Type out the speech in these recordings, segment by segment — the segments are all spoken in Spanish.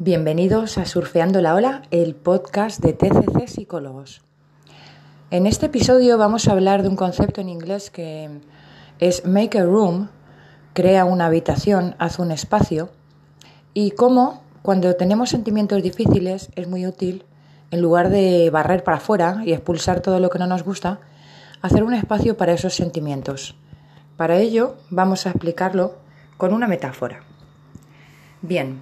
Bienvenidos a Surfeando la Ola, el podcast de TCC Psicólogos. En este episodio vamos a hablar de un concepto en inglés que es make a room, crea una habitación, haz un espacio, y cómo cuando tenemos sentimientos difíciles es muy útil, en lugar de barrer para afuera y expulsar todo lo que no nos gusta, hacer un espacio para esos sentimientos. Para ello vamos a explicarlo con una metáfora. Bien,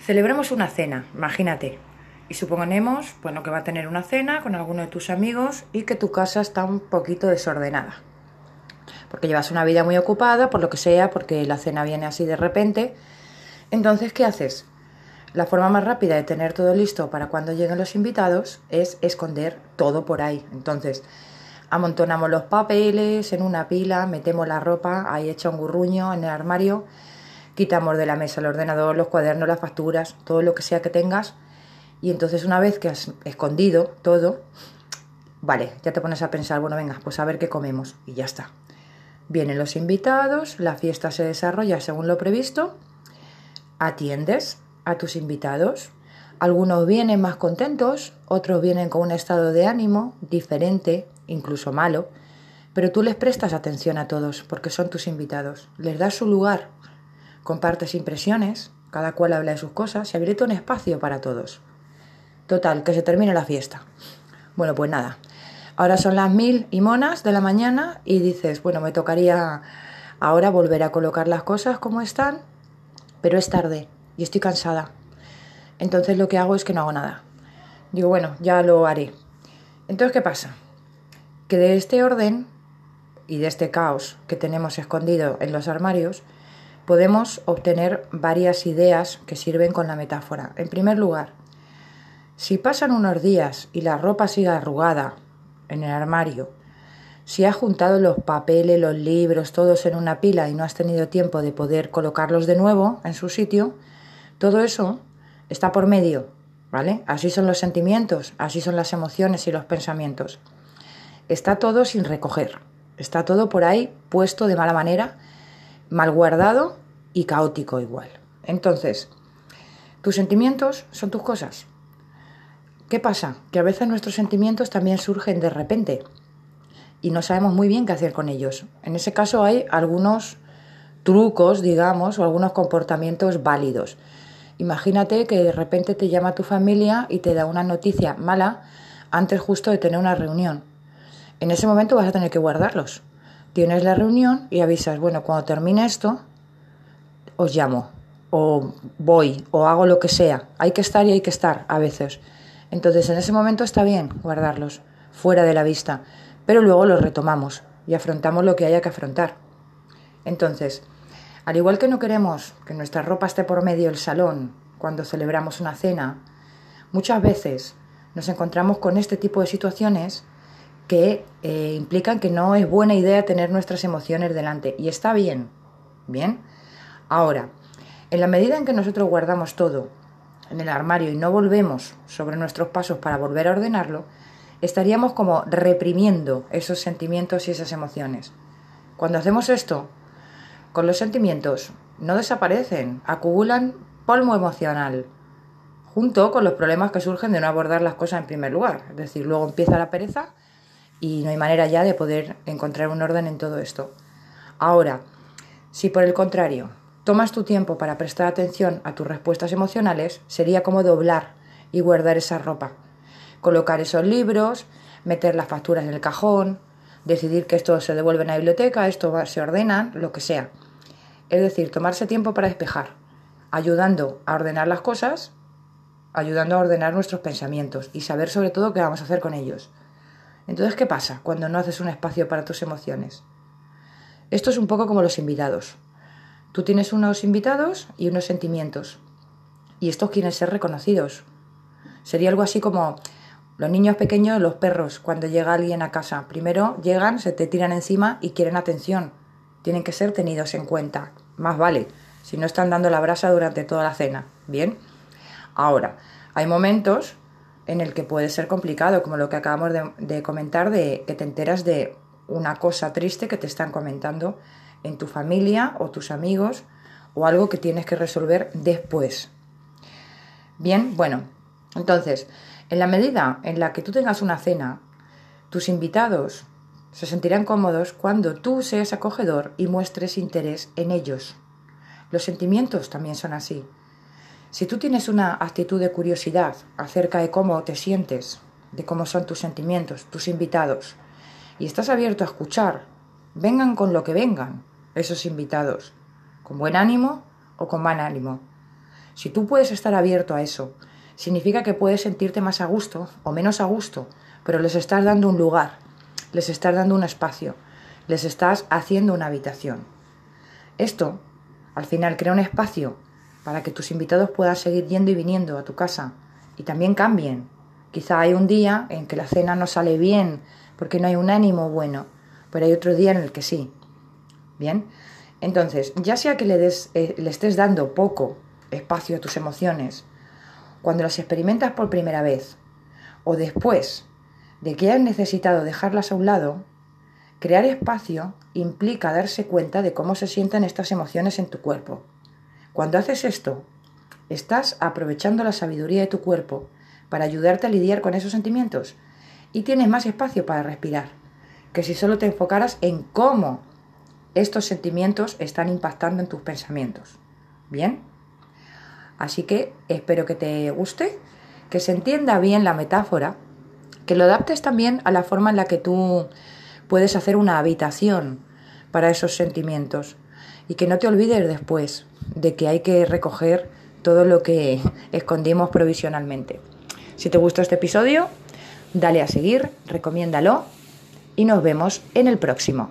Celebramos una cena, imagínate. Y suponemos, bueno, que va a tener una cena con alguno de tus amigos y que tu casa está un poquito desordenada. Porque llevas una vida muy ocupada, por lo que sea, porque la cena viene así de repente. Entonces, ¿qué haces? La forma más rápida de tener todo listo para cuando lleguen los invitados es esconder todo por ahí. Entonces, amontonamos los papeles en una pila, metemos la ropa ahí hecha un gurruño en el armario quitamos de la mesa el ordenador, los cuadernos, las facturas, todo lo que sea que tengas. Y entonces una vez que has escondido todo, vale, ya te pones a pensar, bueno, venga, pues a ver qué comemos. Y ya está. Vienen los invitados, la fiesta se desarrolla según lo previsto, atiendes a tus invitados. Algunos vienen más contentos, otros vienen con un estado de ánimo diferente, incluso malo, pero tú les prestas atención a todos porque son tus invitados, les das su lugar, compartes impresiones, cada cual habla de sus cosas, se habilita un espacio para todos. Total, que se termine la fiesta. Bueno, pues nada. Ahora son las mil y monas de la mañana y dices, bueno, me tocaría ahora volver a colocar las cosas como están, pero es tarde y estoy cansada. Entonces lo que hago es que no hago nada. Digo, bueno, ya lo haré. Entonces, ¿qué pasa? Que de este orden y de este caos que tenemos escondido en los armarios, podemos obtener varias ideas que sirven con la metáfora. En primer lugar, si pasan unos días y la ropa sigue arrugada en el armario, si has juntado los papeles, los libros, todos en una pila y no has tenido tiempo de poder colocarlos de nuevo en su sitio, todo eso está por medio, ¿vale? Así son los sentimientos, así son las emociones y los pensamientos. Está todo sin recoger, está todo por ahí puesto de mala manera mal guardado y caótico igual. Entonces, tus sentimientos son tus cosas. ¿Qué pasa? Que a veces nuestros sentimientos también surgen de repente y no sabemos muy bien qué hacer con ellos. En ese caso hay algunos trucos, digamos, o algunos comportamientos válidos. Imagínate que de repente te llama tu familia y te da una noticia mala antes justo de tener una reunión. En ese momento vas a tener que guardarlos tienes la reunión y avisas, bueno, cuando termine esto, os llamo, o voy, o hago lo que sea. Hay que estar y hay que estar a veces. Entonces, en ese momento está bien guardarlos fuera de la vista, pero luego los retomamos y afrontamos lo que haya que afrontar. Entonces, al igual que no queremos que nuestra ropa esté por medio del salón cuando celebramos una cena, muchas veces nos encontramos con este tipo de situaciones que eh, implican que no es buena idea tener nuestras emociones delante. Y está bien, ¿bien? Ahora, en la medida en que nosotros guardamos todo en el armario y no volvemos sobre nuestros pasos para volver a ordenarlo, estaríamos como reprimiendo esos sentimientos y esas emociones. Cuando hacemos esto, con los sentimientos no desaparecen, acumulan polvo emocional, junto con los problemas que surgen de no abordar las cosas en primer lugar. Es decir, luego empieza la pereza y no hay manera ya de poder encontrar un orden en todo esto. Ahora, si por el contrario tomas tu tiempo para prestar atención a tus respuestas emocionales, sería como doblar y guardar esa ropa, colocar esos libros, meter las facturas en el cajón, decidir que esto se devuelve en la biblioteca, esto se ordena, lo que sea. Es decir, tomarse tiempo para despejar, ayudando a ordenar las cosas, ayudando a ordenar nuestros pensamientos y saber sobre todo qué vamos a hacer con ellos. Entonces, ¿qué pasa cuando no haces un espacio para tus emociones? Esto es un poco como los invitados. Tú tienes unos invitados y unos sentimientos. Y estos quieren ser reconocidos. Sería algo así como los niños pequeños, los perros, cuando llega alguien a casa. Primero llegan, se te tiran encima y quieren atención. Tienen que ser tenidos en cuenta. Más vale, si no están dando la brasa durante toda la cena. Bien. Ahora, hay momentos en el que puede ser complicado, como lo que acabamos de, comentar, de que te enteras de una cosa triste que te están comentando en tu familia o tus amigos o algo que tienes que resolver después. Bien, bueno, entonces, en la medida en la que tú tengas una cena, tus invitados se sentirán cómodos cuando tú seas acogedor y muestres interés en ellos. Los sentimientos también son así. Si tú tienes una actitud de curiosidad acerca de cómo te sientes, de cómo son tus sentimientos, tus invitados, y estás abierto a escuchar, vengan con lo que vengan esos invitados, con buen ánimo o con mal ánimo. Si tú puedes estar abierto a eso, significa que puedes sentirte más a gusto o menos a gusto, pero les estás dando un lugar, les estás dando un espacio, les estás haciendo una habitación. Esto, al final, crea un espacio para que tus invitados puedan seguir yendo y viniendo a tu casa y también cambien. Quizá hay un día en que la cena no sale bien porque no hay un ánimo bueno, pero hay otro día en el que sí. Bien, entonces, ya sea que le, des, eh, le estés dando poco espacio a tus emociones, cuando las experimentas por primera vez, o después de que hayas necesitado dejarlas a un lado, crear espacio implica darse cuenta de cómo se sienten estas emociones en tu cuerpo. Cuando haces esto, estás aprovechando la sabiduría de tu cuerpo para ayudarte a lidiar con esos sentimientos y tienes más espacio para respirar, que si solo te enfocaras en cómo estos sentimientos están impactando en tus pensamientos. ¿Bien? Así que espero que te guste, que se entienda bien la metáfora, que lo adaptes también a la forma en la que tú puedes hacer una habitación para esos sentimientos y que no te olvides después de que hay que recoger todo lo que escondimos provisionalmente. Si te gustó este episodio, dale a seguir, recomiéndalo y nos vemos en el próximo.